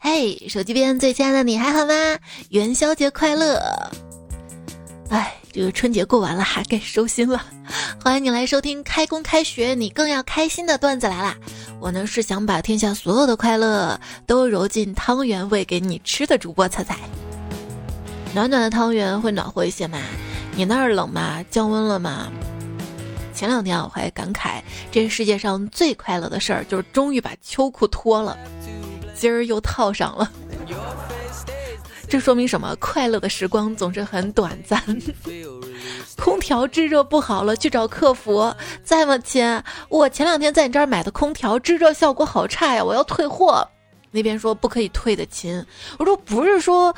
嘿，手机边最亲爱的你还好吗？元宵节快乐！哎，这个春节过完了，还该收心了。欢迎你来收听开工开学，你更要开心的段子来啦！我呢是想把天下所有的快乐都揉进汤圆喂给你吃的主播彩彩。暖暖的汤圆会暖和一些吗？你那儿冷吗？降温了吗？前两天我还感慨，这世界上最快乐的事儿就是终于把秋裤脱了，今儿又套上了。这说明什么？快乐的时光总是很短暂。空调制热不好了，去找客服。在吗，亲？我前两天在你这儿买的空调制热效果好差呀，我要退货。那边说不可以退的，亲。我说不是说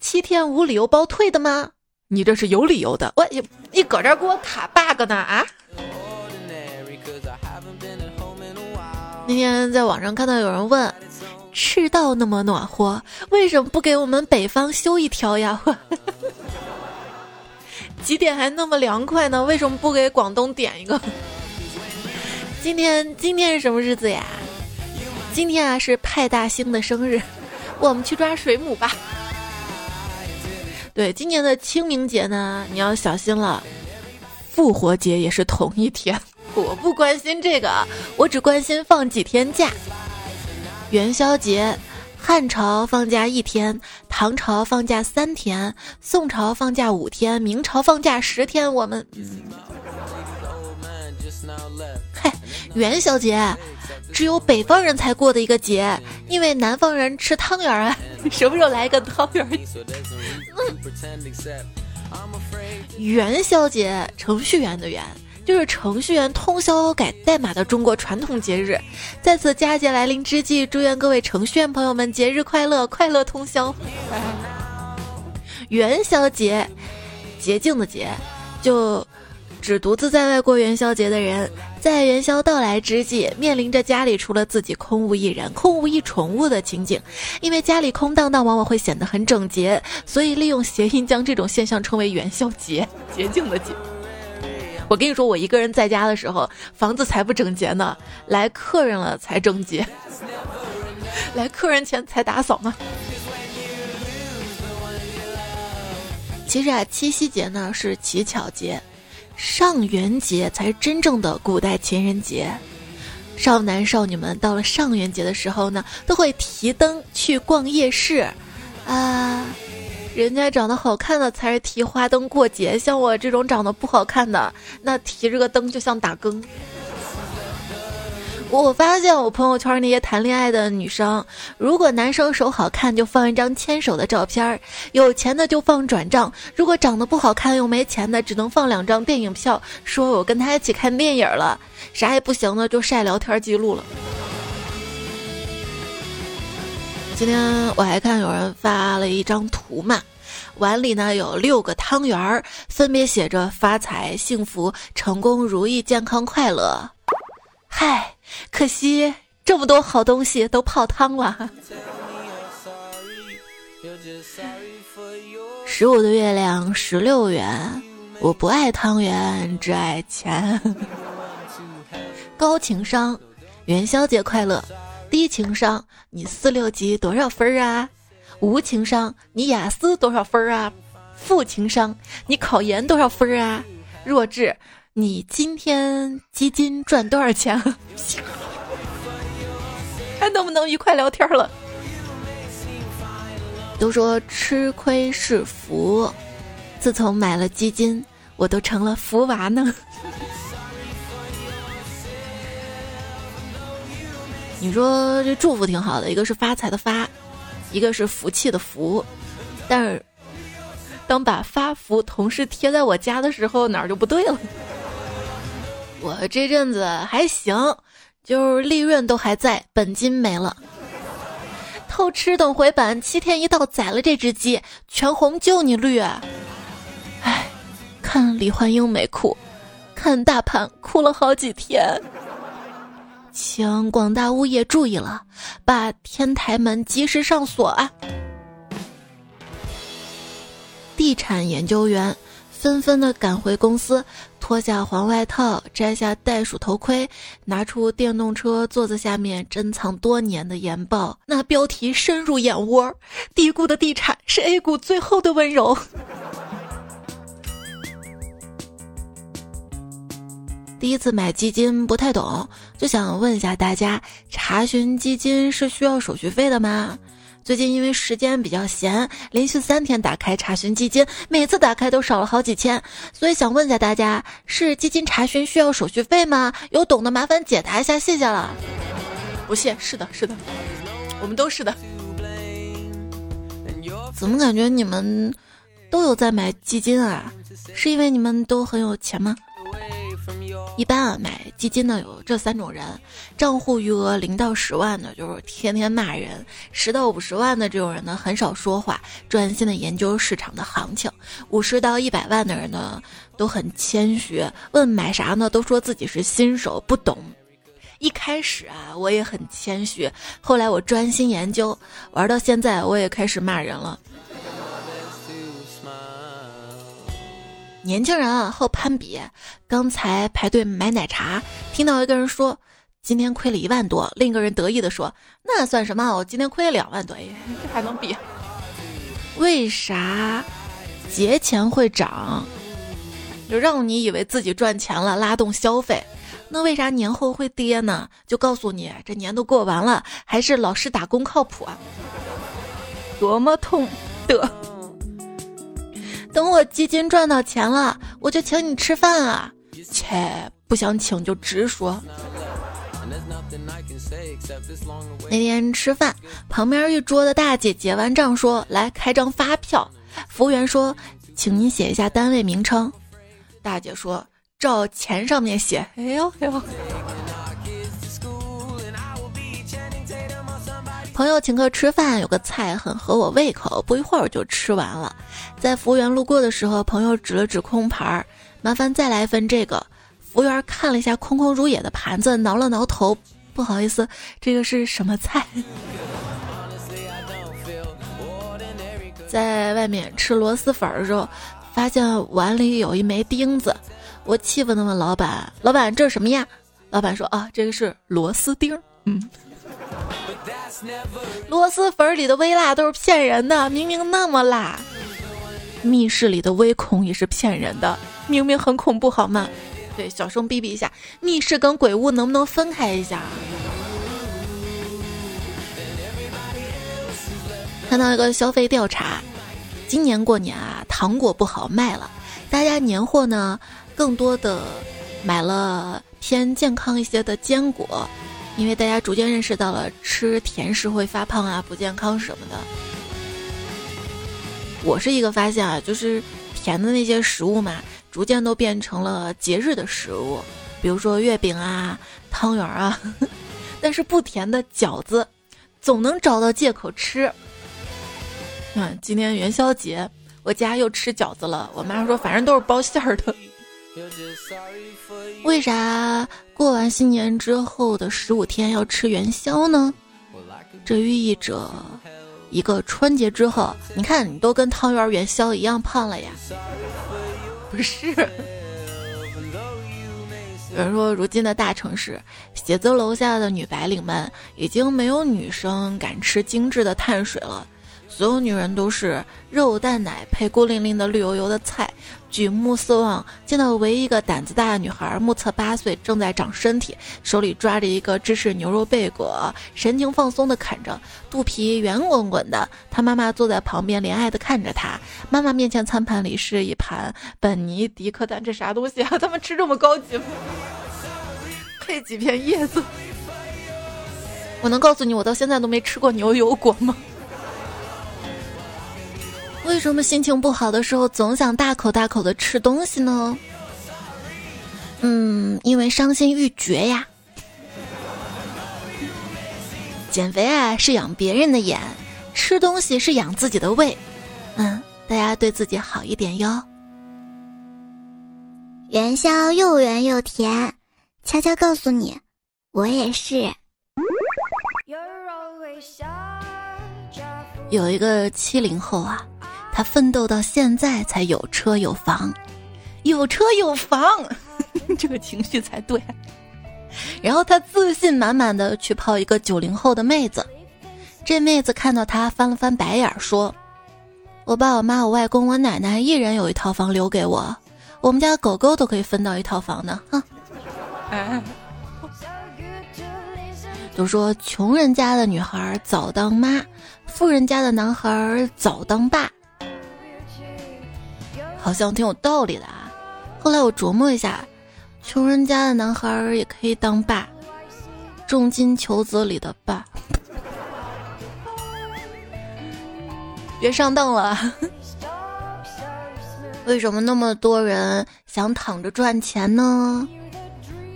七天无理由包退的吗？你这是有理由的。我你你搁这给我卡 bug 呢啊？那天在网上看到有人问，赤道那么暖和，为什么不给我们北方修一条呀？几点还那么凉快呢？为什么不给广东点一个？今天今天是什么日子呀？今天啊是派大星的生日，我们去抓水母吧。对，今年的清明节呢，你要小心了。复活节也是同一天。我不关心这个，我只关心放几天假。元宵节，汉朝放假一天，唐朝放假三天，宋朝放假五天，明朝放假十天。我们，嗨，元宵节只有北方人才过的一个节，因为南方人吃汤圆啊。什么时候来一个汤圆？元宵节，程序员的元。就是程序员通宵改代码的中国传统节日，在此佳节来临之际，祝愿各位程序员朋友们节日快乐，快乐通宵。元宵节，洁净的洁，就只独自在外过元宵节的人，在元宵到来之际，面临着家里除了自己空无一人、空无一宠物的情景，因为家里空荡荡，往往会显得很整洁，所以利用谐音将这种现象称为元宵节，洁净的洁。我跟你说，我一个人在家的时候，房子才不整洁呢。来客人了才整洁，来客人前才打扫呢。其实啊，七夕节呢是乞巧节，上元节才是真正的古代情人节。少男少女们到了上元节的时候呢，都会提灯去逛夜市，啊。人家长得好看的才是提花灯过节，像我这种长得不好看的，那提着个灯就像打更。我发现我朋友圈那些谈恋爱的女生，如果男生手好看就放一张牵手的照片，有钱的就放转账；如果长得不好看又没钱的，只能放两张电影票，说我跟他一起看电影了。啥也不行的就晒聊天记录了。今天我还看有人发了一张图嘛，碗里呢有六个汤圆儿，分别写着发财、幸福、成功、如意、健康、快乐。嗨，可惜这么多好东西都泡汤了。十五的月亮十六圆，我不爱汤圆，只爱钱。高情商，元宵节快乐。低情商，你四六级多少分啊？无情商，你雅思多少分啊？负情商，你考研多少分啊？弱智，你今天基金赚多少钱？还能不能愉快聊天了？都说吃亏是福，自从买了基金，我都成了福娃呢。你说这祝福挺好的，一个是发财的发，一个是福气的福，但是当把发福同时贴在我家的时候，哪儿就不对了。我这阵子还行，就是利润都还在，本金没了。偷吃等回本，七天一到宰了这只鸡，全红就你绿。哎，看李焕英没哭，看大盘哭了好几天。请广大物业注意了，把天台门及时上锁啊！地产研究员纷纷的赶回公司，脱下黄外套，摘下袋鼠头盔，拿出电动车座子下面珍藏多年的研报。那标题深入眼窝，低估的地产是 A 股最后的温柔。第一次买基金不太懂，就想问一下大家：查询基金是需要手续费的吗？最近因为时间比较闲，连续三天打开查询基金，每次打开都少了好几千，所以想问一下大家：是基金查询需要手续费吗？有懂的麻烦解答一下，谢谢了。不谢，是的，是的，我们都是的。怎么感觉你们都有在买基金啊？是因为你们都很有钱吗？一般啊，买基金的有这三种人：账户余额零到十万的，就是天天骂人；十到五十万的这种人呢，很少说话，专心的研究市场的行情；五十到一百万的人呢，都很谦虚，问买啥呢，都说自己是新手，不懂。一开始啊，我也很谦虚，后来我专心研究，玩到现在，我也开始骂人了。年轻人啊，好攀比。刚才排队买奶茶，听到一个人说今天亏了一万多，另一个人得意的说那算什么？我今天亏了两万多，这还能比？为啥节前会涨？就让你以为自己赚钱了，拉动消费。那为啥年后会跌呢？就告诉你，这年都过完了，还是老实打工靠谱啊！多么痛的。等我基金赚到钱了，我就请你吃饭啊！切，不想请就直说。那天吃饭，旁边一桌的大姐结完账说：“来开张发票。”服务员说：“请您写一下单位名称。”大姐说：“照钱上面写。”哎呦哎呦！朋友请客吃饭，有个菜很合我胃口，不一会儿就吃完了。在服务员路过的时候，朋友指了指空盘儿，麻烦再来一份这个。服务员看了一下空空如也的盘子，挠了挠头，不好意思，这个是什么菜？在外面吃螺蛳粉的时候，发现碗里有一枚钉子，我气愤的问老板：“老板，这是什么呀？”老板说：“啊，这个是螺丝钉。”嗯。螺蛳粉里的微辣都是骗人的，明明那么辣。密室里的微恐也是骗人的，明明很恐怖，好吗？对，小声逼逼一下，密室跟鬼屋能不能分开一下？看到一个消费调查，今年过年啊，糖果不好卖了，大家年货呢，更多的买了偏健康一些的坚果。因为大家逐渐认识到了吃甜食会发胖啊，不健康什么的。我是一个发现啊，就是甜的那些食物嘛，逐渐都变成了节日的食物，比如说月饼啊、汤圆啊。但是不甜的饺子，总能找到借口吃。嗯，今天元宵节，我家又吃饺子了。我妈说，反正都是包馅儿的。为啥过完新年之后的十五天要吃元宵呢？这寓意着一个春节之后，你看你都跟汤圆元宵一样胖了呀？不是。有人说，如今的大城市，写字楼下的女白领们已经没有女生敢吃精致的碳水了。所有女人都是肉蛋奶配孤零零的绿油油的菜，举目四望，见到唯一一个胆子大的女孩，目测八岁，正在长身体，手里抓着一个芝士牛肉贝果，神情放松的啃着，肚皮圆滚滚的。她妈妈坐在旁边，怜爱的看着她。妈妈面前餐盘里是一盘本尼迪克蛋，这啥东西啊？他们吃这么高级吗？配几片叶子？我能告诉你，我到现在都没吃过牛油果吗？为什么心情不好的时候总想大口大口的吃东西呢？嗯，因为伤心欲绝呀。减肥啊是养别人的眼，吃东西是养自己的胃。嗯，大家对自己好一点哟。元宵又圆又甜，悄悄告诉你，我也是。有一个七零后啊。他奋斗到现在才有车有房，有车有房，这个情绪才对。然后他自信满满的去泡一个九零后的妹子，这妹子看到他翻了翻白眼说：“我爸、我妈、我外公、我奶奶一人有一套房留给我，我们家狗狗都可以分到一套房呢。”哼。都说穷人家的女孩早当妈，富人家的男孩早当爸，好像挺有道理的啊。后来我琢磨一下，穷人家的男孩也可以当爸，重金求子里的爸。别上当了。为什么那么多人想躺着赚钱呢？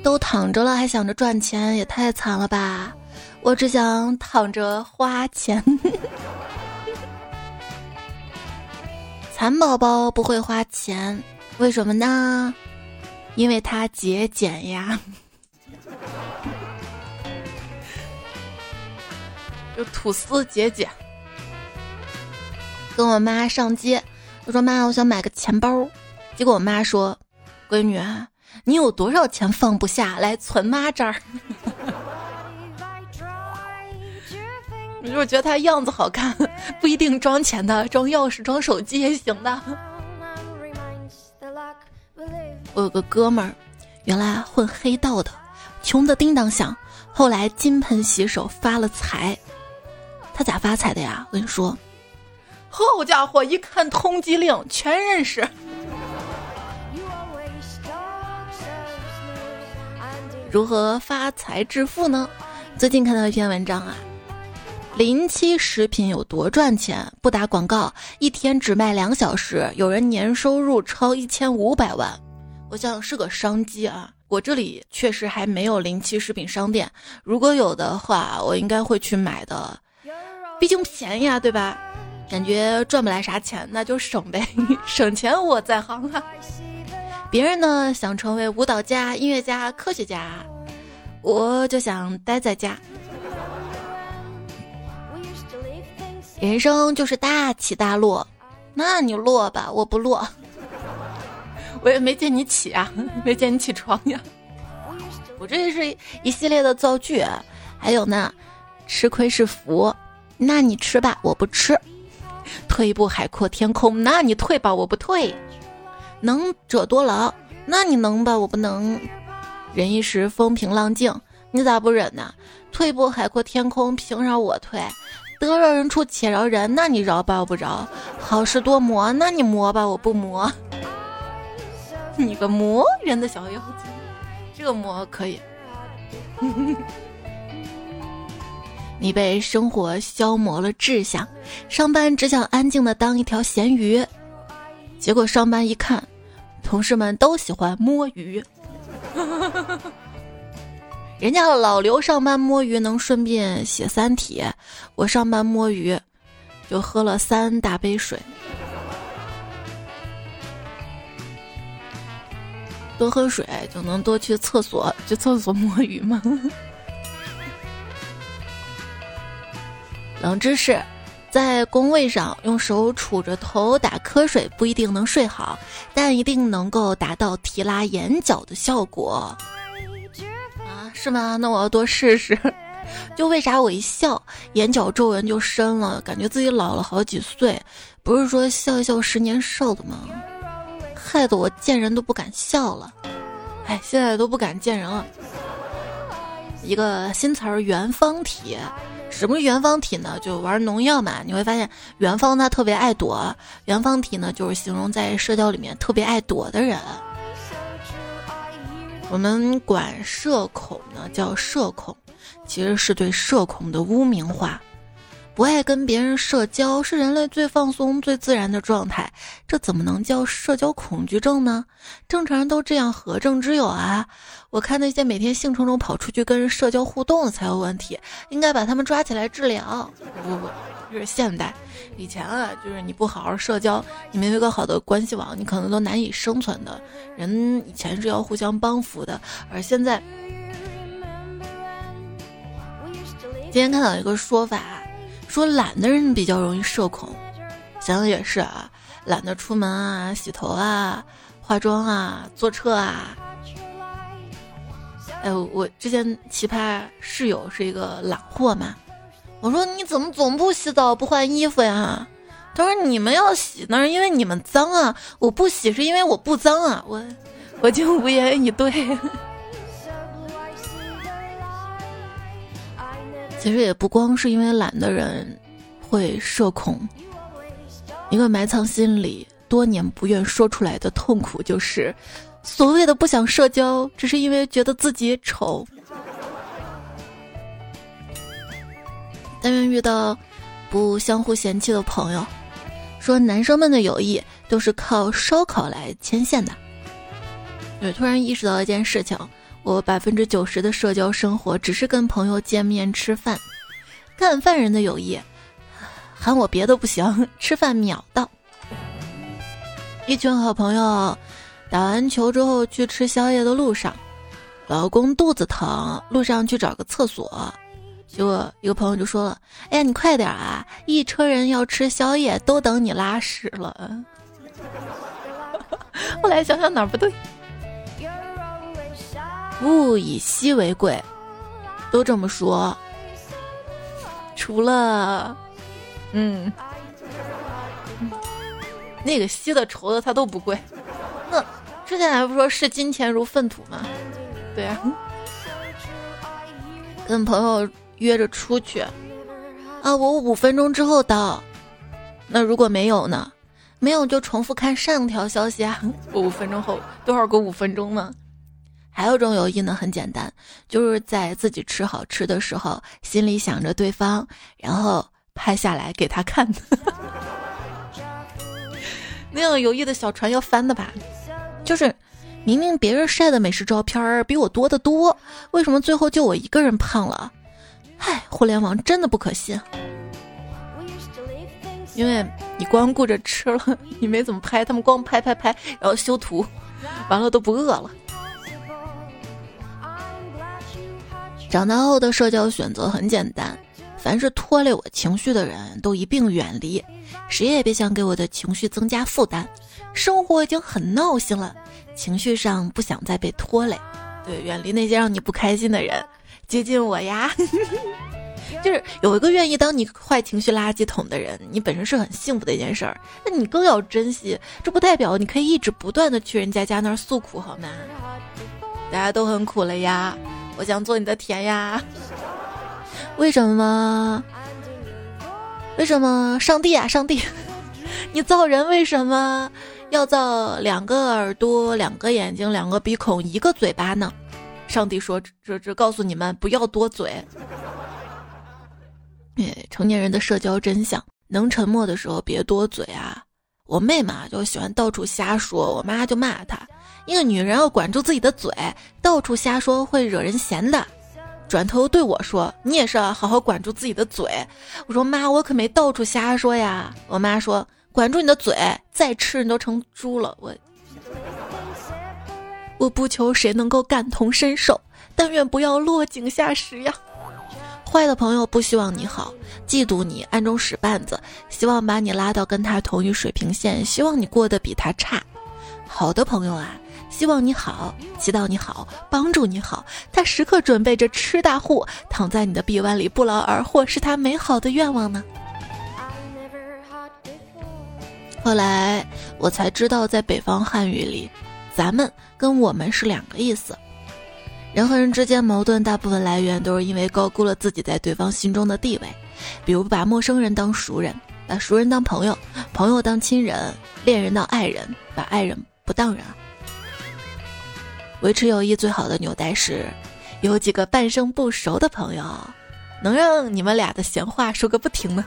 都躺着了，还想着赚钱，也太惨了吧！我只想躺着花钱。蚕宝宝不会花钱，为什么呢？因为它节俭呀。就吐司节俭。跟我妈上街，我说妈，我想买个钱包。结果我妈说：“闺女。”你有多少钱放不下来存妈这儿？你就是觉得他样子好看，不一定装钱的，装钥匙、装手机也行的。我有个哥们儿，原来混黑道的，穷的叮当响，后来金盆洗手发了财。他咋发财的呀？我跟你说，好家伙，一看通缉令全认识。如何发财致富呢？最近看到一篇文章啊，临期食品有多赚钱？不打广告，一天只卖两小时，有人年收入超一千五百万。我想是个商机啊。我这里确实还没有临期食品商店，如果有的话，我应该会去买的，毕竟便宜啊，对吧？感觉赚不来啥钱，那就省呗，省钱我在行啊。别人呢想成为舞蹈家、音乐家、科学家，我就想待在家。人生就是大起大落，那你落吧，我不落。我也没见你起啊，没见你起床呀。我这是一系列的造句，还有呢，吃亏是福，那你吃吧，我不吃。退一步海阔天空，那你退吧，我不退。能者多劳，那你能吧？我不能。忍一时风平浪静，你咋不忍呢？退一步海阔天空，凭啥我退？得饶人处且饶人，那你饶吧？我不饶。好事多磨，那你磨吧？我不磨。你个磨人的小妖精，这个磨可以。你被生活消磨了志向，上班只想安静的当一条咸鱼。结果上班一看，同事们都喜欢摸鱼。人家老刘上班摸鱼能顺便写《三体》，我上班摸鱼就喝了三大杯水。多喝水就能多去厕所，去厕所摸鱼吗？冷知识。在工位上用手杵着头打瞌睡不一定能睡好，但一定能够达到提拉眼角的效果。是吗？那我要多试试。就为啥我一笑，眼角皱纹就深了，感觉自己老了好几岁？不是说笑一笑十年少的吗？害得我见人都不敢笑了。哎，现在都不敢见人了。一个新词儿，圆方体。什么圆方体呢？就玩农药嘛。你会发现，元芳他特别爱躲。圆方体呢，就是形容在社交里面特别爱躲的人。我们管社恐呢叫社恐，其实是对社恐的污名化。不爱跟别人社交是人类最放松、最自然的状态，这怎么能叫社交恐惧症呢？正常人都这样，何症之有啊？我看那些每天兴冲冲跑出去跟人社交互动的才有问题，应该把他们抓起来治疗。不不不，就是现代。以前啊，就是你不好好社交，你没有一个好的关系网，你可能都难以生存的。人以前是要互相帮扶的，而现在，今天看到一个说法。说懒的人比较容易社恐，想想也是啊，懒得出门啊、洗头啊，化妆啊、坐车啊。哎，我之前奇葩室友是一个懒货嘛，我说你怎么总不洗澡不换衣服呀？他说你们要洗那是因为你们脏啊，我不洗是因为我不脏啊。我我就无言以对。其实也不光是因为懒的人会社恐，一个埋藏心里多年不愿说出来的痛苦就是。所谓的不想社交，只是因为觉得自己丑。但愿遇到不相互嫌弃的朋友。说男生们的友谊都是靠烧烤来牵线的。对，突然意识到一件事情：我百分之九十的社交生活只是跟朋友见面吃饭。干饭人的友谊，喊我别的不行，吃饭秒到。一群好朋友。打完球之后去吃宵夜的路上，老公肚子疼，路上去找个厕所，结果一个朋友就说了：“哎呀，你快点啊！一车人要吃宵夜，都等你拉屎了。”后来想想哪儿不对，物以稀为贵，都这么说，除了，嗯，那个稀的稠的它都不贵，那。之前还不说视金钱如粪土吗？对呀，跟朋友约着出去啊，我五分钟之后到。那如果没有呢？没有就重复看上条消息啊。我 五分钟后多少个五分钟呢？还有种友谊呢，很简单，就是在自己吃好吃的时候，心里想着对方，然后拍下来给他看。那样友谊的小船要翻的吧？就是，明明别人晒的美食照片比我多得多，为什么最后就我一个人胖了？唉，互联网真的不可信。因为你光顾着吃了，你没怎么拍，他们光拍拍拍，然后修图，完了都不饿了。长大后的社交选择很简单，凡是拖累我情绪的人都一并远离，谁也别想给我的情绪增加负担。生活已经很闹心了，情绪上不想再被拖累，对，远离那些让你不开心的人，接近我呀。就是有一个愿意当你坏情绪垃圾桶的人，你本身是很幸福的一件事儿，那你更要珍惜。这不代表你可以一直不断的去人家家那儿诉苦，好吗？大家都很苦了呀，我想做你的甜呀。为什么？为什么？上帝啊，上帝，你造人为什么？要造两个耳朵、两个眼睛、两个鼻孔、一个嘴巴呢？上帝说：“这这，告诉你们不要多嘴。”哎，成年人的社交真相：能沉默的时候别多嘴啊！我妹嘛就喜欢到处瞎说，我妈就骂她：“一个女人要管住自己的嘴，到处瞎说会惹人嫌的。”转头对我说：“你也是，好好管住自己的嘴。”我说：“妈，我可没到处瞎说呀。”我妈说。管住你的嘴，再吃你都成猪了。我我不求谁能够感同身受，但愿不要落井下石呀。坏的朋友不希望你好，嫉妒你，暗中使绊子，希望把你拉到跟他同一水平线，希望你过得比他差。好的朋友啊，希望你好，祈祷你好，帮助你好，他时刻准备着吃大户，躺在你的臂弯里不劳而获，是他美好的愿望呢。后来我才知道，在北方汉语里，“咱们”跟“我们”是两个意思。人和人之间矛盾，大部分来源都是因为高估了自己在对方心中的地位。比如把陌生人当熟人，把熟人当朋友，朋友当亲人，恋人当爱人，把爱人不当人。维持友谊最好的纽带是，有几个半生不熟的朋友，能让你们俩的闲话说个不停呢。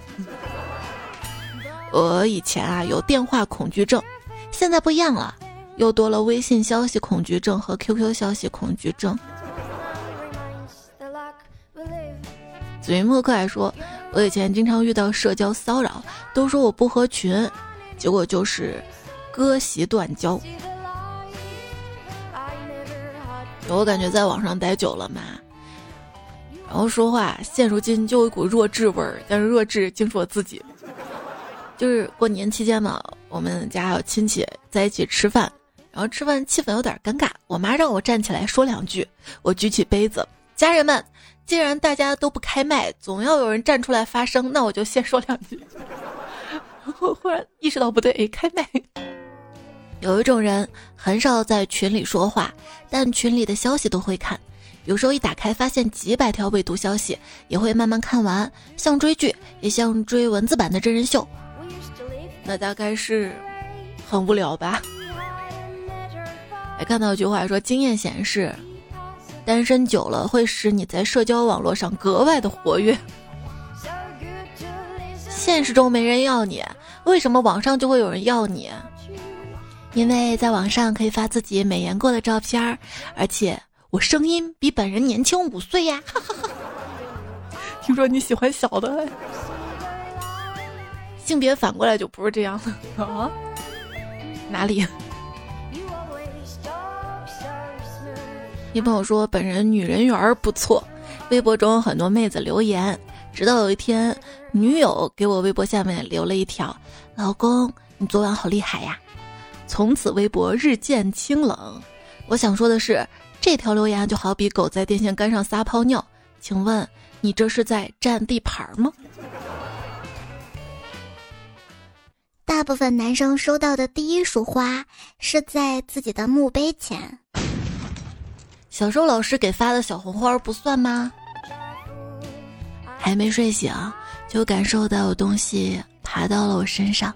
我以前啊有电话恐惧症，现在不一样了，又多了微信消息恐惧症和 QQ 消息恐惧症。紫云墨客还说，我以前经常遇到社交骚扰，都说我不合群，结果就是割席断交。我感觉在网上待久了嘛，然后说话现如今就有一股弱智味儿，但是弱智竟是我自己。就是过年期间嘛，我们家有亲戚在一起吃饭，然后吃饭气氛有点尴尬，我妈让我站起来说两句，我举起杯子，家人们，既然大家都不开麦，总要有人站出来发声，那我就先说两句。我忽然意识到不对，开麦。有一种人很少在群里说话，但群里的消息都会看。有时候一打开，发现几百条未读消息，也会慢慢看完，像追剧，也像追文字版的真人秀。那大概是很无聊吧？还看到一句话说，经验显示，单身久了会使你在社交网络上格外的活跃。现实中没人要你，为什么网上就会有人要你？因为在网上可以发自己美颜过的照片，而且我声音比本人年轻五岁呀！听说你喜欢小的，性别反过来就不是这样了啊？哪里？一朋友说本人女人缘不错，微博中很多妹子留言，直到有一天，女友给我微博下面留了一条：“老公，你昨晚好厉害呀！”从此微博日渐清冷。我想说的是，这条留言就好比狗在电线杆上撒泡尿，请问你这是在占地盘吗？大部分男生收到的第一束花是在自己的墓碑前。小时候老师给发的小红花不算吗？还没睡醒，就感受到有东西爬到了我身上，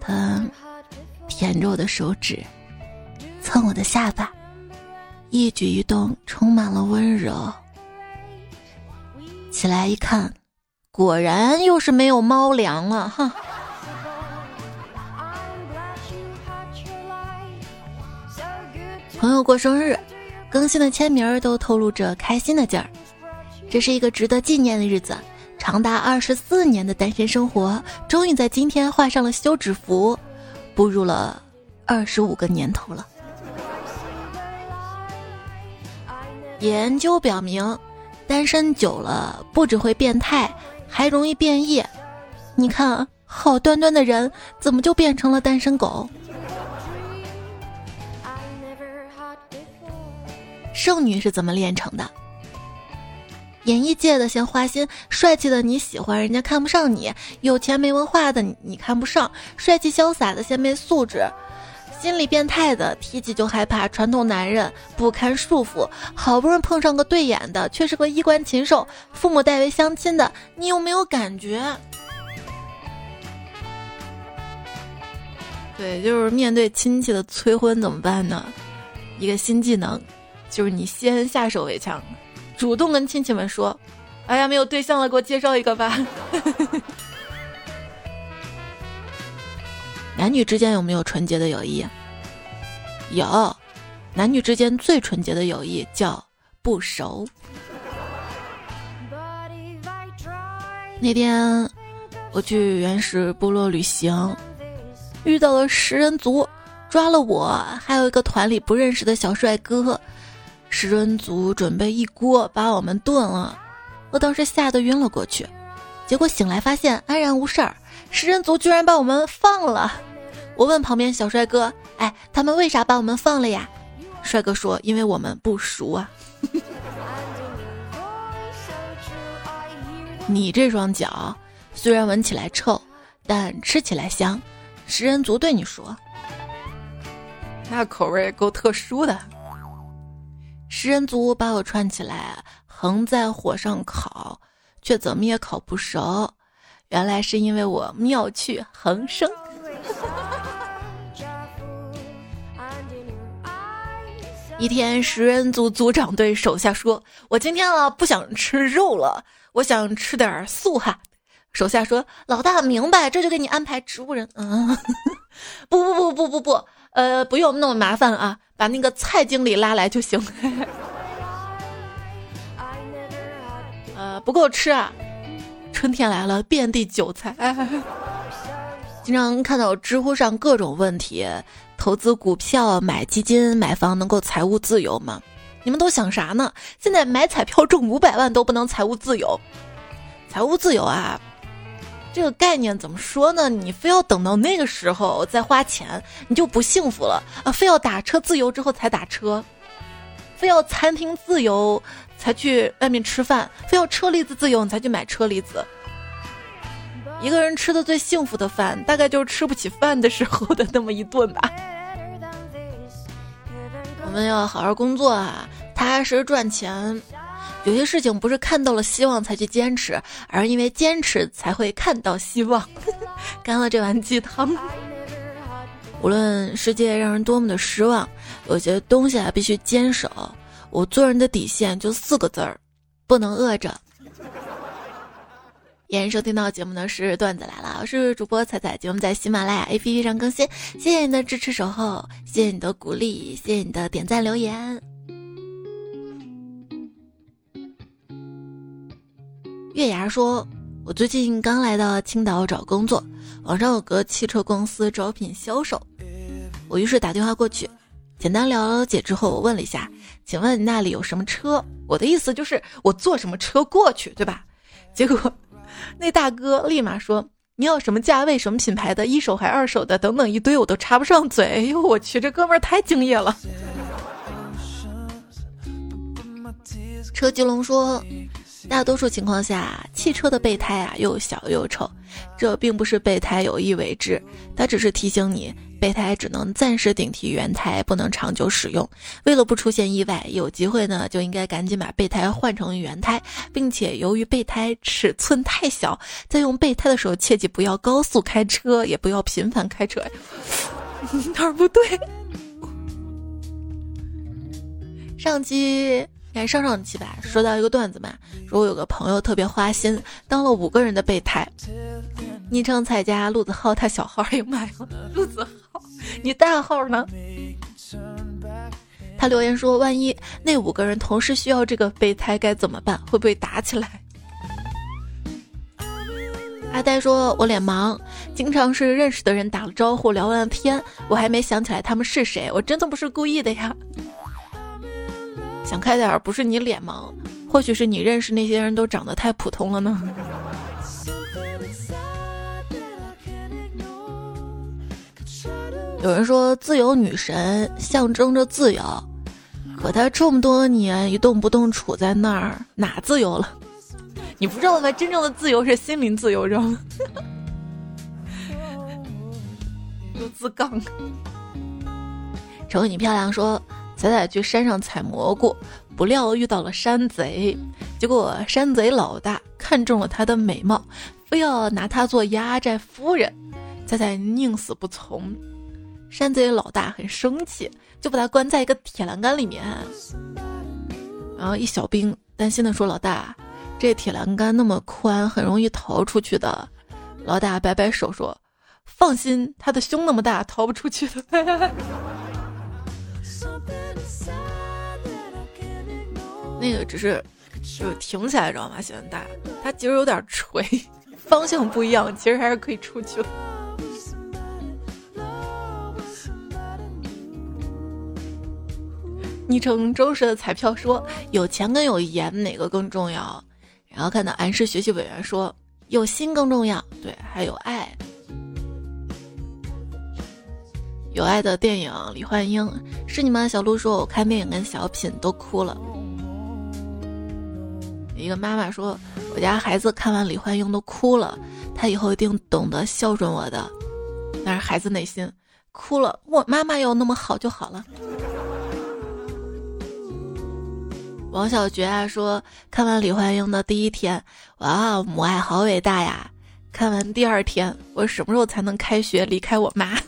它。舔着我的手指，蹭我的下巴，一举一动充满了温柔。起来一看，果然又是没有猫粮了，哈。朋友过生日，更新的签名都透露着开心的劲儿。这是一个值得纪念的日子，长达二十四年的单身生活，终于在今天画上了休止符。步入了二十五个年头了。研究表明，单身久了不只会变态，还容易变异。你看，好端端的人怎么就变成了单身狗？剩女是怎么炼成的？演艺界的嫌花心，帅气的你喜欢人家看不上你；有钱没文化的你你看不上，帅气潇洒的嫌没素质；心理变态的提起就害怕，传统男人不堪束缚；好不容易碰上个对眼的，却是个衣冠禽兽；父母代为相亲的，你有没有感觉？对，就是面对亲戚的催婚怎么办呢？一个新技能，就是你先下手为强。主动跟亲戚们说：“哎呀，没有对象了，给我介绍一个吧。”男女之间有没有纯洁的友谊？有，男女之间最纯洁的友谊叫不熟。那天我去原始部落旅行，遇到了食人族，抓了我，还有一个团里不认识的小帅哥。食人族准备一锅把我们炖了，我当时吓得晕了过去，结果醒来发现安然无事儿。食人族居然把我们放了，我问旁边小帅哥：“哎，他们为啥把我们放了呀？”帅哥说：“因为我们不熟啊。”你这双脚虽然闻起来臭，但吃起来香。食人族对你说：“那口味够特殊的。”食人族把我串起来，横在火上烤，却怎么也烤不熟。原来是因为我妙趣横生。一天，食人族族长对手下说：“我今天啊不想吃肉了，我想吃点素哈。”手下说：“老大明白，这就给你安排植物人。”嗯，不不不不不不，呃，不用那么麻烦啊。把那个蔡经理拉来就行。呃，不够吃啊！春天来了，遍地韭菜。经常看到知乎上各种问题：投资股票、买基金、买房能够财务自由吗？你们都想啥呢？现在买彩票中五百万都不能财务自由。财务自由啊，这个概念怎么说呢？你非要等到那个时候再花钱，你就不幸福了啊！非要打车自由之后才打车，非要餐厅自由才去外面吃饭，非要车厘子自由你才去买车厘子。一个人吃的最幸福的饭，大概就是吃不起饭的时候的那么一顿吧。我们要好好工作啊，踏踏实实赚钱。有些事情不是看到了希望才去坚持，而是因为坚持才会看到希望。干了这碗鸡汤。无论世界让人多么的失望，有些东西啊必须坚守。我做人的底线就四个字儿：不能饿着。欢迎收听到节目的是段子来了，我是主播彩彩，节目在喜马拉雅 APP 上更新。谢谢你的支持守候，谢谢你的鼓励，谢谢你的点赞留言。月牙说：“我最近刚来到青岛找工作，网上有个汽车公司招聘销售，我于是打电话过去，简单了解之后，我问了一下，请问那里有什么车？我的意思就是我坐什么车过去，对吧？结果那大哥立马说：你要什么价位、什么品牌的，一手还二手的，等等一堆，我都插不上嘴。哎呦我去，这哥们儿太敬业了。”车吉龙说。大多数情况下，汽车的备胎啊又小又丑，这并不是备胎有意为之，它只是提醒你，备胎只能暂时顶替原胎，不能长久使用。为了不出现意外，有机会呢就应该赶紧把备胎换成原胎，并且由于备胎尺寸太小，在用备胎的时候切记不要高速开车，也不要频繁开车。哪儿不对？上期。看上上期吧，说到一个段子嘛，说我有个朋友特别花心，当了五个人的备胎。昵称彩家陆子浩，他小号，哎呀妈呀，陆子浩，你大号呢？他留言说，万一那五个人同时需要这个备胎该怎么办？会不会打起来？阿呆说，我脸盲，经常是认识的人打了招呼，聊完了天，我还没想起来他们是谁，我真的不是故意的呀。想开点儿，不是你脸盲，或许是你认识那些人都长得太普通了呢。有人说自由女神象征着自由，可她这么多年一动不动处在那儿，哪自由了？你不知道吗？真正的自由是心灵自由，知道吗？又自杠。瞅你漂亮，说。仔仔去山上采蘑菇，不料遇到了山贼，结果山贼老大看中了他的美貌，非要拿他做压寨夫人。仔仔宁死不从，山贼老大很生气，就把他关在一个铁栏杆里面。然后一小兵担心的说：“老大，这铁栏杆那么宽，很容易逃出去的。”老大摆摆手说：“放心，他的胸那么大，逃不出去的。” 那个只是就是挺起来，知道吗？喜欢大，它其实有点垂，方向不一样，其实还是可以出去的。昵称周氏的彩票说：“有钱跟有颜哪个更重要？”然后看到安师学习委员说：“有心更重要。”对，还有爱。有爱的电影李焕英是你吗？小鹿说：“我看电影跟小品都哭了。”一个妈妈说：“我家孩子看完李焕英都哭了，他以后一定懂得孝顺我的。”但是孩子内心哭了，我妈妈要那么好就好了。王小觉啊说：“看完李焕英的第一天，哇，母爱好伟大呀！看完第二天，我什么时候才能开学离开我妈？”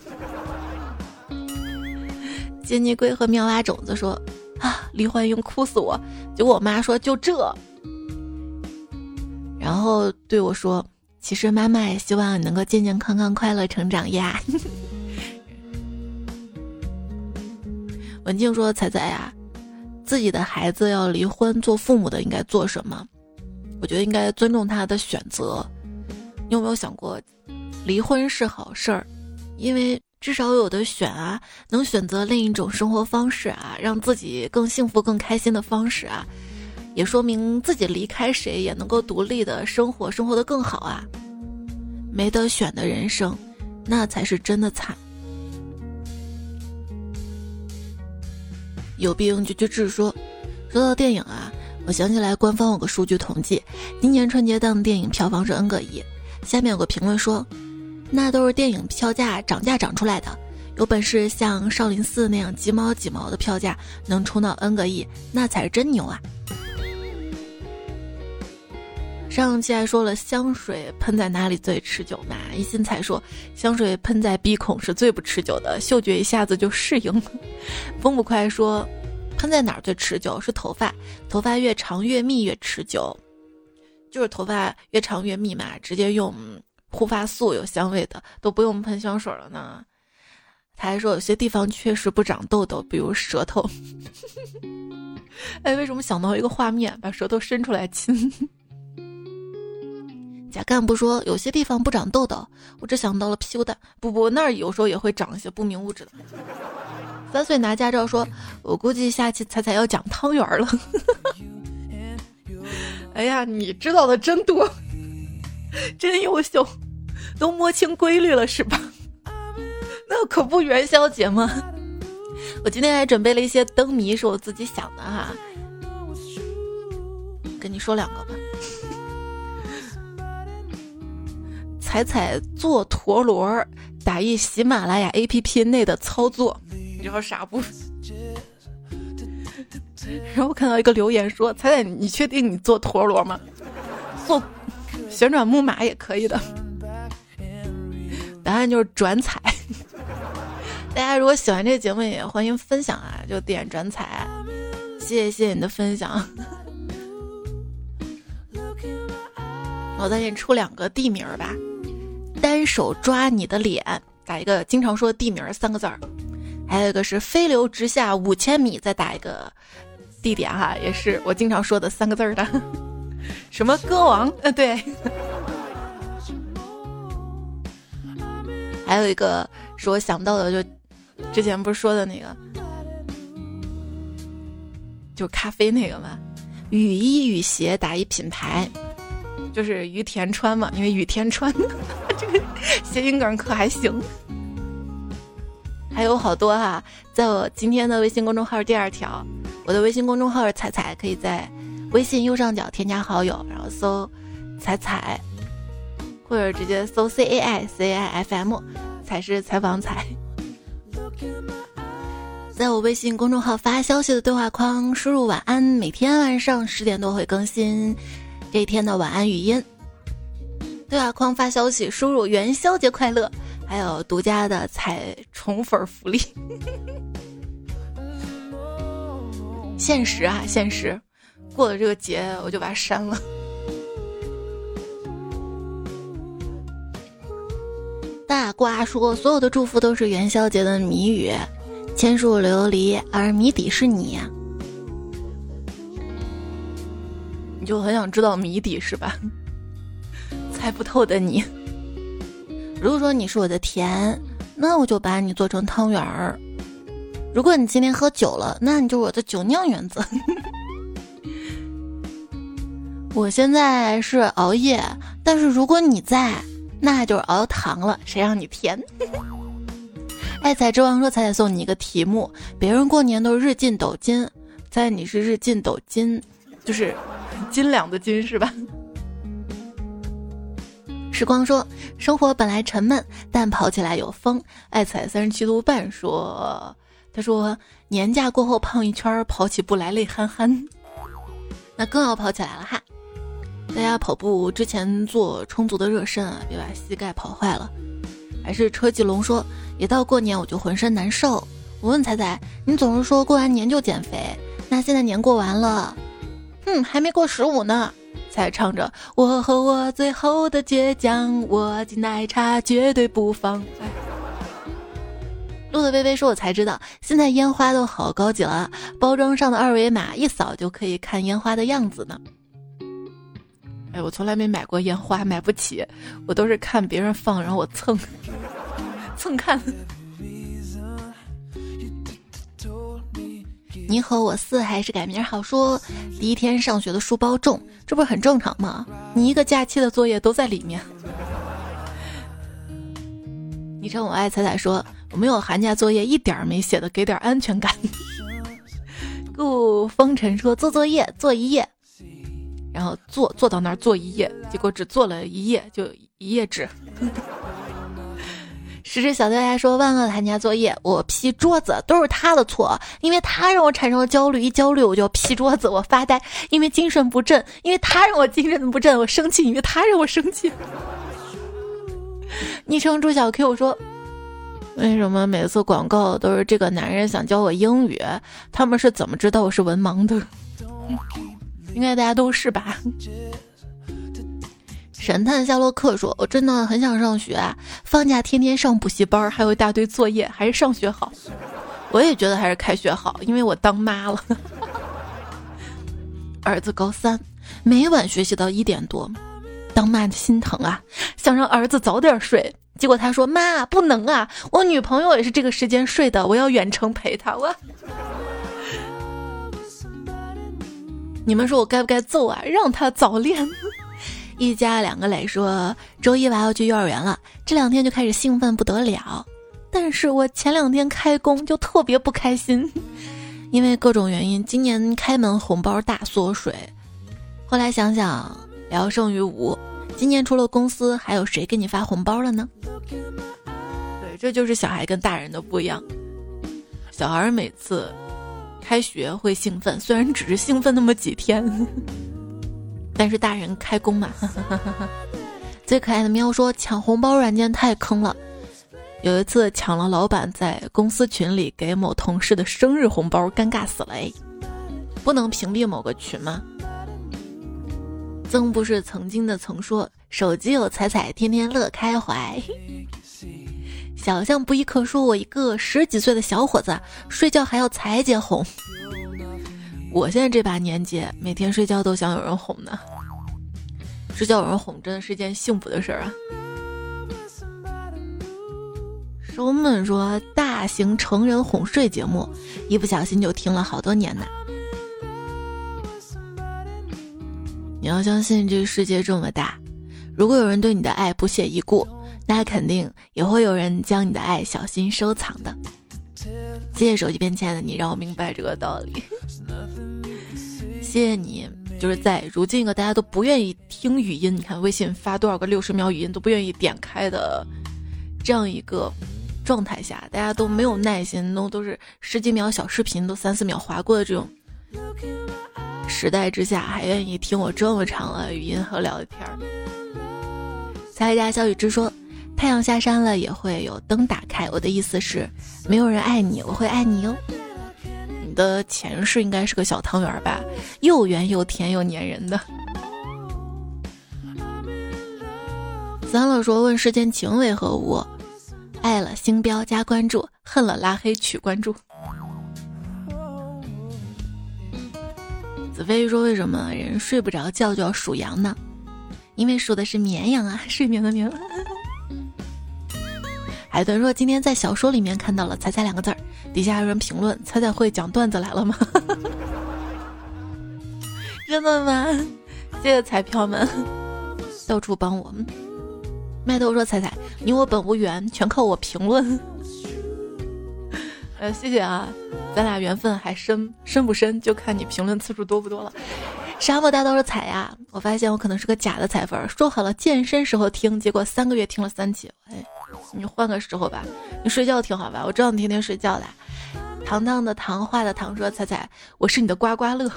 金尼龟和妙蛙种子说：“啊，李焕英哭死我！”结果我妈说：“就这。”然后对我说：“其实妈妈也希望你能够健健康康、快乐成长呀。”文静说：“彩彩呀，自己的孩子要离婚，做父母的应该做什么？我觉得应该尊重他的选择。你有没有想过，离婚是好事儿，因为至少有的选啊，能选择另一种生活方式啊，让自己更幸福、更开心的方式啊。”也说明自己离开谁也能够独立的生活，生活的更好啊。没得选的人生，那才是真的惨。有病就去治。说，说到电影啊，我想起来官方有个数据统计，今年春节档的电影票房是 N 个亿。下面有个评论说，那都是电影票价涨价涨出来的。有本事像少林寺那样几毛几毛的票价能冲到 N 个亿，那才是真牛啊！上期还说了香水喷在哪里最持久嘛？一心才说香水喷在鼻孔是最不持久的，嗅觉一下子就适应了。风不快说喷在哪儿最持久？是头发，头发越长越密越持久，就是头发越长越密嘛，直接用护发素有香味的都不用喷香水了呢。他还说有些地方确实不长痘痘，比如舌头。哎，为什么想到一个画面，把舌头伸出来亲？贾干部说有些地方不长痘痘，我只想到了屁股蛋。不不，那儿有时候也会长一些不明物质的。三岁拿驾照说，我估计下期彩彩要讲汤圆了。哎呀，你知道的真多，真优秀，都摸清规律了是吧？那可不元宵节吗？我今天还准备了一些灯谜，是我自己想的哈。跟你说两个吧。彩彩坐陀螺，打一喜马拉雅 APP 内的操作，你知道啥不？然后我看到一个留言说：“彩彩，你确定你坐陀螺吗？坐旋转木马也可以的。”答案就是转彩。大家如果喜欢这个节目，也欢迎分享啊，就点转彩，谢谢你的分享。我再给你出两个地名吧，单手抓你的脸，打一个经常说的地名三个字儿，还有一个是飞流直下五千米，再打一个地点哈，也是我经常说的三个字儿的，什么歌王？呃，对，还有一个是我想到的就。之前不是说的那个，就咖啡那个嘛，雨衣雨鞋打一品牌，就是于田川嘛，因为雨田川，这个谐音梗可还行。还有好多哈，在我今天的微信公众号第二条，我的微信公众号是彩彩，可以在微信右上角添加好友，然后搜彩彩，或者直接搜 C A I c a i F M，才是采访彩。在我微信公众号发消息的对话框输入“晚安”，每天晚上十点多会更新这一天的晚安语音。对话框发消息输入“元宵节快乐”，还有独家的彩宠粉福利。现实啊，现实，过了这个节我就把它删了。大瓜说：“所有的祝福都是元宵节的谜语，千树琉璃，而谜底是你呀。”你就很想知道谜底是吧？猜不透的你。如果说你是我的甜，那我就把你做成汤圆儿；如果你今天喝酒了，那你就是我的酒酿圆子。我现在是熬夜，但是如果你在。那就是熬糖了，谁让你甜？爱彩之王说：“彩彩送你一个题目，别人过年都是日进斗金，猜你是日进斗金，就是 斤两的斤是吧？”时光说：“生活本来沉闷，但跑起来有风。”爱彩三十七度半说：“他说年假过后胖一圈，跑起步来累憨憨，那更要跑起来了哈。”大家跑步之前做充足的热身啊，别把膝盖跑坏了。还是车继龙说，一到过年我就浑身难受。我问彩彩，你总是说过完年就减肥，那现在年过完了，哼，还没过十五呢。才唱着我和我最后的倔强，我敬奶茶绝对不放。路的微微说，我才知道现在烟花都好高级了，包装上的二维码一扫就可以看烟花的样子呢。哎，我从来没买过烟花，买不起。我都是看别人放，然后我蹭蹭看。你和我四还是改名好说。第一天上学的书包重，这不是很正常吗？你一个假期的作业都在里面。昵称我爱彩彩说我没有寒假作业，一点儿没写的，给点安全感。顾风尘说做作业做一页，然后坐坐到那儿做一页，结果只做了一页，就一页纸。时时小掉牙说万恶寒假作业，我批桌子都是他的错，因为他让我产生了焦虑，一焦虑我就批桌子，我发呆，因为精神不振，因为他让我精神不振，我生气，因为他让我生气。昵称朱小 Q 说。为什么每次广告都是这个男人想教我英语？他们是怎么知道我是文盲的？应该大家都是吧。神探夏洛克说：“我真的很想上学，放假天天上补习班，还有一大堆作业，还是上学好。”我也觉得还是开学好，因为我当妈了。儿子高三，每晚学习到一点多，当妈的心疼啊，想让儿子早点睡。结果他说：“妈，不能啊，我女朋友也是这个时间睡的，我要远程陪她。”我，你们说我该不该揍啊？让他早恋。一家两个磊说：“周一娃要去幼儿园了，这两天就开始兴奋不得了。但是我前两天开工就特别不开心，因为各种原因，今年开门红包大缩水。后来想想，聊胜于无。”今年除了公司，还有谁给你发红包了呢？对，这就是小孩跟大人的不一样。小孩每次开学会兴奋，虽然只是兴奋那么几天，但是大人开工嘛。最可爱的喵说：“抢红包软件太坑了，有一次抢了老板在公司群里给某同事的生日红包，尴尬死了哎！不能屏蔽某个群吗？”曾不是曾经的曾说，手机有彩彩，天天乐开怀。小象不一刻说，我一个十几岁的小伙子，睡觉还要彩姐哄。我现在这把年纪，每天睡觉都想有人哄呢。睡觉有人哄，真的是件幸福的事儿啊。收们说，大型成人哄睡节目，一不小心就听了好多年呢。你要相信这个世界这么大，如果有人对你的爱不屑一顾，那肯定也会有人将你的爱小心收藏的。谢谢手机边亲爱的你，让我明白这个道理。谢谢你，就是在如今一个大家都不愿意听语音，你看微信发多少个六十秒语音都不愿意点开的这样一个状态下，大家都没有耐心，都都是十几秒小视频都三四秒划过的这种。时代之下，还愿意听我这么长的语音和聊天儿。彩家小雨之说：“太阳下山了也会有灯打开。”我的意思是，没有人爱你，我会爱你哟。的前世应该是个小汤圆吧？又圆又甜又粘人的。三乐说：“问世间情为何物？爱了星标加关注，恨了拉黑取关注。”子飞说：“为什么人睡不着觉就要数羊呢？因为数的是绵羊啊，睡眠的眠。”海豚说：“今天在小说里面看到了‘彩彩’两个字儿，底下有人评论：‘彩彩会讲段子来了吗？’真的吗？谢谢彩票们，到处帮我。麦豆说：‘彩彩，你我本无缘，全靠我评论。’呃，谢谢啊。”咱俩缘分还深深不深，就看你评论次数多不多了。沙漠大道是彩呀，我发现我可能是个假的彩粉儿。说好了健身时候听，结果三个月听了三期。哎，你换个时候吧，你睡觉挺好吧？我知道你天天睡觉的。糖糖的糖画的糖说彩彩，我是你的刮刮乐。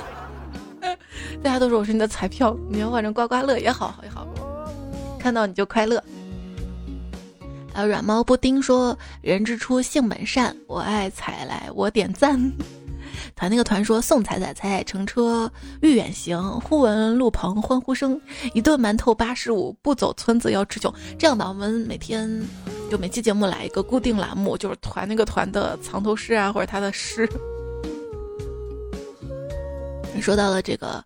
大家都说我是你的彩票，你要换成刮刮乐也好也好，看到你就快乐。还有软毛布丁说：“人之初，性本善，我爱彩来，我点赞。”团那个团说：“送彩彩彩彩乘车欲远行，忽闻路旁欢呼声，一顿馒头八十五，不走村子要吃穷。”这样吧，我们每天就每期节目来一个固定栏目，就是团那个团的藏头诗啊，或者他的诗。说到了这个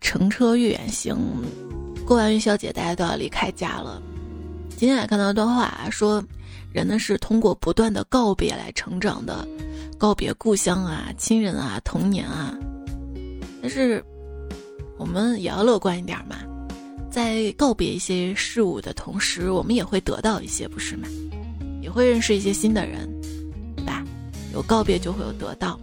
乘车欲远行，过完元宵节，大家都要离开家了。今天还看到一段话，说人呢是通过不断的告别来成长的，告别故乡啊、亲人啊、童年啊。但是我们也要乐观一点嘛，在告别一些事物的同时，我们也会得到一些，不是吗？也会认识一些新的人，对吧？有告别就会有得到。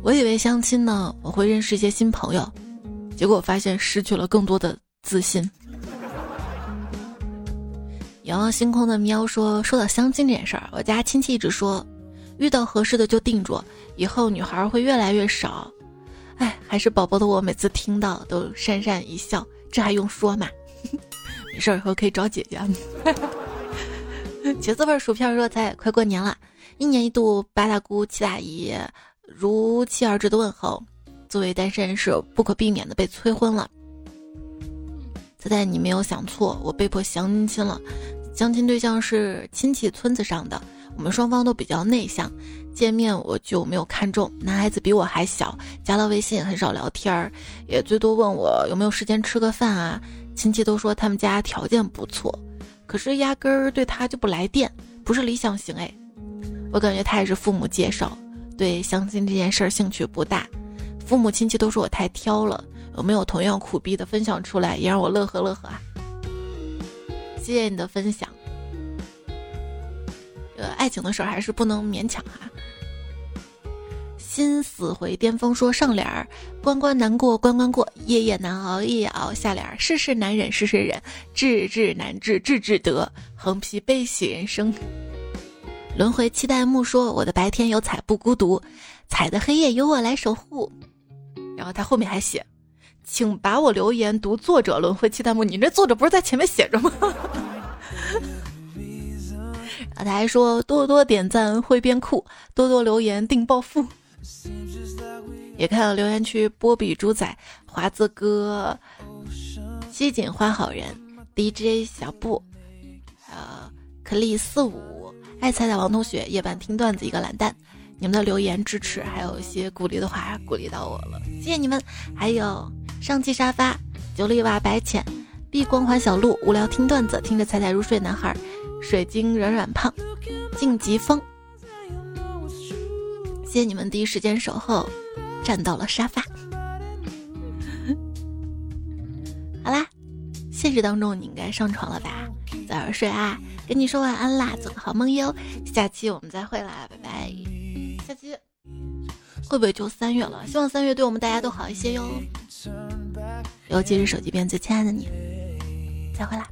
我以为相亲呢，我会认识一些新朋友，结果发现失去了更多的自信。仰望星空的喵说：“说到相亲这件事儿，我家亲戚一直说，遇到合适的就定住，以后女孩会越来越少。哎，还是宝宝的我每次听到都讪讪一笑，这还用说吗？没事，以后可以找姐姐。茄子味薯片热菜，快过年了，一年一度八大姑七大姨。”如期而至的问候，作为单身是不可避免的被催婚了。猜猜你没有想错，我被迫相亲了。相亲对象是亲戚村子上的，我们双方都比较内向，见面我就没有看中。男孩子比我还小，加了微信很少聊天儿，也最多问我有没有时间吃个饭啊。亲戚都说他们家条件不错，可是压根儿对他就不来电，不是理想型哎。我感觉他也是父母介绍。对相亲这件事儿兴趣不大，父母亲戚都说我太挑了。有没有同样苦逼的分享出来，也让我乐呵乐呵啊？谢谢你的分享。呃，爱情的事儿还是不能勉强哈。心死回巅峰说上联儿关关难过关关过，夜夜难熬夜夜熬。下联儿世事难忍事事忍，志志难志志志得，横批悲喜人生。轮回期待木说：“我的白天有彩不孤独，彩的黑夜由我来守护。”然后他后面还写：“请把我留言读作者。”轮回期待幕，你这作者不是在前面写着吗？然后他还说：“多多点赞会变酷，多多留言定暴富。”也看到留言区波比猪仔、华子哥、西锦花好人、DJ 小布、呃，可丽四五。爱彩彩王同学，夜半听段子，一个懒蛋。你们的留言支持，还有一些鼓励的话，鼓励到我了，谢谢你们。还有上期沙发，九里瓦白浅碧光环小鹿，无聊听段子，听着彩彩入睡男孩，水晶软软胖，晋级风。谢谢你们第一时间守候，站到了沙发。好啦，现实当中你应该上床了吧？早点睡啊。跟你说晚安啦，做个好梦哟。下期我们再会啦，拜拜。下期会不会就三月了？希望三月对我们大家都好一些哟。尤其是手机边最亲爱的你，再会啦。